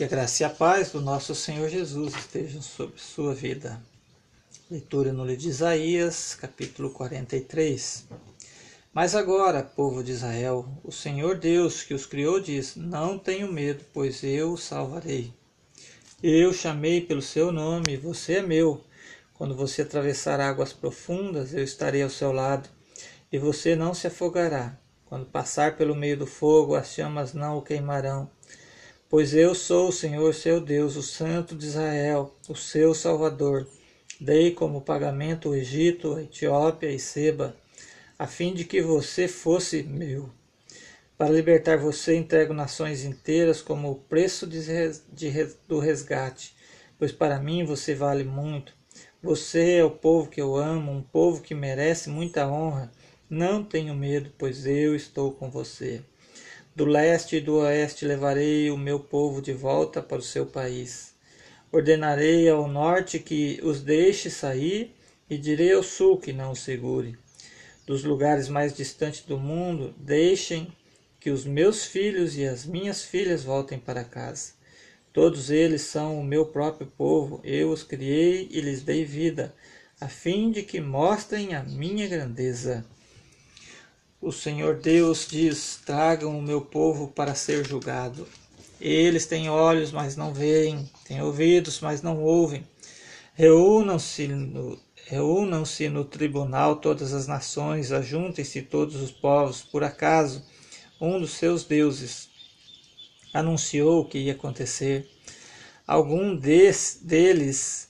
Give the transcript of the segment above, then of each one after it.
Que a graça e a paz do nosso Senhor Jesus estejam sobre sua vida. Leitura no livro de Isaías, capítulo 43. Mas agora, povo de Israel, o Senhor Deus que os criou diz: Não tenho medo, pois eu os salvarei. Eu chamei pelo seu nome, você é meu. Quando você atravessar águas profundas, eu estarei ao seu lado, e você não se afogará. Quando passar pelo meio do fogo, as chamas não o queimarão. Pois eu sou o Senhor seu Deus, o Santo de Israel, o seu Salvador. Dei como pagamento o Egito, a Etiópia e Seba, a fim de que você fosse meu. Para libertar você, entrego nações inteiras como o preço de, de, do resgate, pois para mim você vale muito. Você é o povo que eu amo, um povo que merece muita honra. Não tenho medo, pois eu estou com você. Do leste e do oeste levarei o meu povo de volta para o seu país. Ordenarei ao norte que os deixe sair e direi ao sul que não os segure. Dos lugares mais distantes do mundo, deixem que os meus filhos e as minhas filhas voltem para casa. Todos eles são o meu próprio povo, eu os criei e lhes dei vida, a fim de que mostrem a minha grandeza. O Senhor Deus diz: Tragam o meu povo para ser julgado. Eles têm olhos, mas não veem, têm ouvidos, mas não ouvem. Reúnam-se no, reúnam no tribunal todas as nações, ajuntem-se todos os povos. Por acaso, um dos seus deuses anunciou o que ia acontecer. Algum des, deles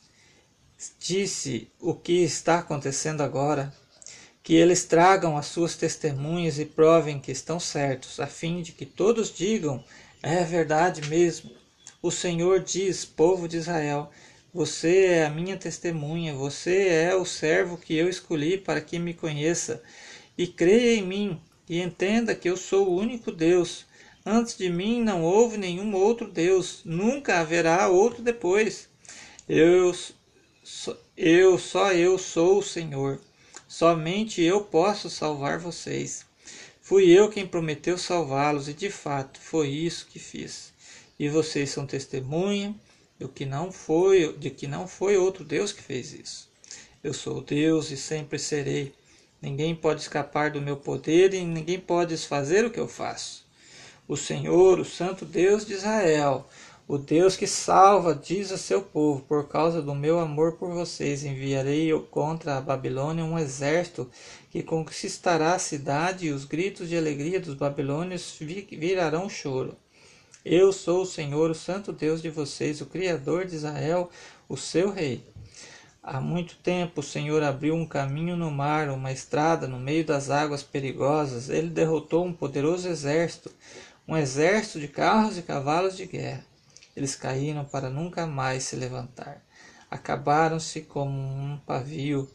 disse o que está acontecendo agora que eles tragam as suas testemunhas e provem que estão certos, a fim de que todos digam: é verdade mesmo. O Senhor diz, povo de Israel: Você é a minha testemunha, você é o servo que eu escolhi para que me conheça, e creia em mim, e entenda que eu sou o único Deus. Antes de mim não houve nenhum outro Deus, nunca haverá outro depois. Eu, eu só eu sou o Senhor. Somente eu posso salvar vocês. Fui eu quem prometeu salvá-los e de fato foi isso que fiz. E vocês são testemunha de que não foi, de que não foi outro Deus que fez isso. Eu sou Deus e sempre serei. Ninguém pode escapar do meu poder e ninguém pode desfazer o que eu faço. O Senhor, o Santo Deus de Israel, o Deus que salva diz a seu povo: Por causa do meu amor por vocês, enviarei contra a Babilônia um exército que conquistará a cidade, e os gritos de alegria dos babilônios virarão choro. Eu sou o Senhor, o Santo Deus de vocês, o Criador de Israel, o seu Rei. Há muito tempo o Senhor abriu um caminho no mar, uma estrada no meio das águas perigosas. Ele derrotou um poderoso exército, um exército de carros e cavalos de guerra. Eles caíram para nunca mais se levantar. Acabaram-se como um pavio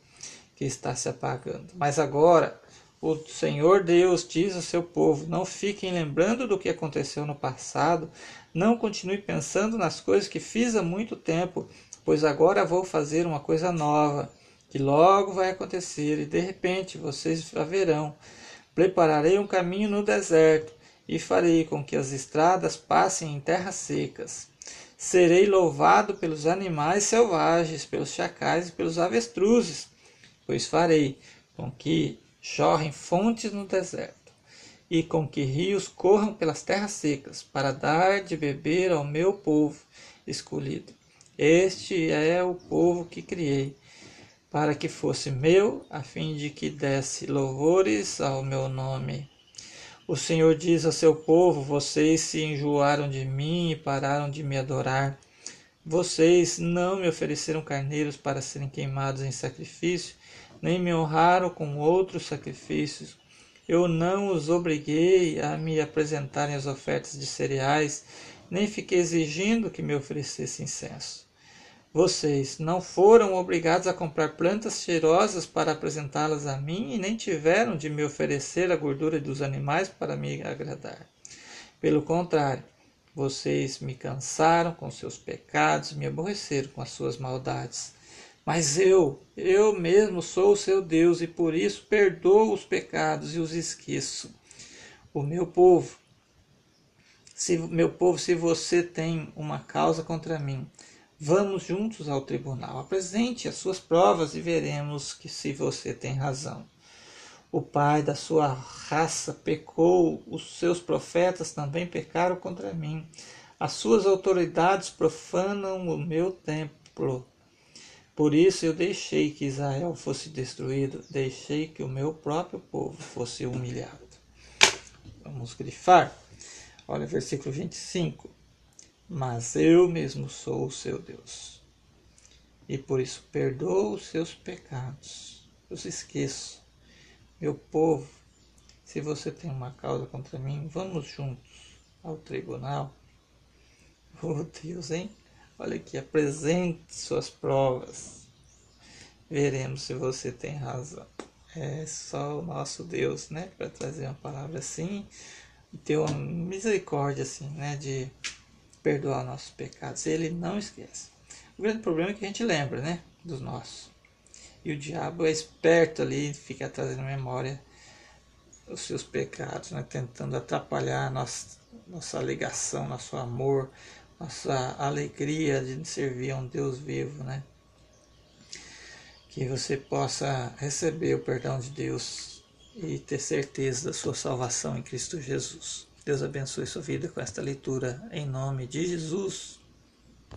que está se apagando. Mas agora o Senhor Deus diz ao seu povo: não fiquem lembrando do que aconteceu no passado, não continue pensando nas coisas que fiz há muito tempo, pois agora vou fazer uma coisa nova, que logo vai acontecer, e de repente vocês a verão. Prepararei um caminho no deserto e farei com que as estradas passem em terras secas. Serei louvado pelos animais selvagens, pelos chacais e pelos avestruzes, pois farei com que chorrem fontes no deserto e com que rios corram pelas terras secas, para dar de beber ao meu povo escolhido. Este é o povo que criei, para que fosse meu, a fim de que desse louvores ao meu nome. O Senhor diz a seu povo: Vocês se enjoaram de mim e pararam de me adorar. Vocês não me ofereceram carneiros para serem queimados em sacrifício, nem me honraram com outros sacrifícios. Eu não os obriguei a me apresentarem as ofertas de cereais, nem fiquei exigindo que me oferecessem incenso. Vocês não foram obrigados a comprar plantas cheirosas para apresentá-las a mim e nem tiveram de me oferecer a gordura dos animais para me agradar. Pelo contrário, vocês me cansaram com seus pecados, me aborreceram com as suas maldades. Mas eu, eu mesmo sou o seu Deus e por isso perdoo os pecados e os esqueço. O meu povo se meu povo, se você tem uma causa contra mim, vamos juntos ao tribunal. Apresente as suas provas e veremos que se você tem razão. O pai da sua raça pecou, os seus profetas também pecaram contra mim. As suas autoridades profanam o meu templo. Por isso eu deixei que Israel fosse destruído, deixei que o meu próprio povo fosse humilhado. Vamos grifar. Olha, versículo 25. Mas eu mesmo sou o seu Deus. E por isso perdoo os seus pecados. Eu os esqueço. Meu povo, se você tem uma causa contra mim, vamos juntos ao tribunal. Oh Deus, hein? Olha aqui, apresente suas provas. Veremos se você tem razão. É só o nosso Deus, né? Para trazer uma palavra assim, ter uma misericórdia assim, né? De perdoar nossos pecados. Ele não esquece. O grande problema é que a gente lembra, né? Dos nossos. E o diabo é esperto ali, fica trazendo memória os seus pecados, né? tentando atrapalhar nossa, nossa ligação, nosso amor, nossa alegria de servir a um Deus vivo, né? Que você possa receber o perdão de Deus e ter certeza da sua salvação em Cristo Jesus. Deus abençoe sua vida com esta leitura em nome de Jesus.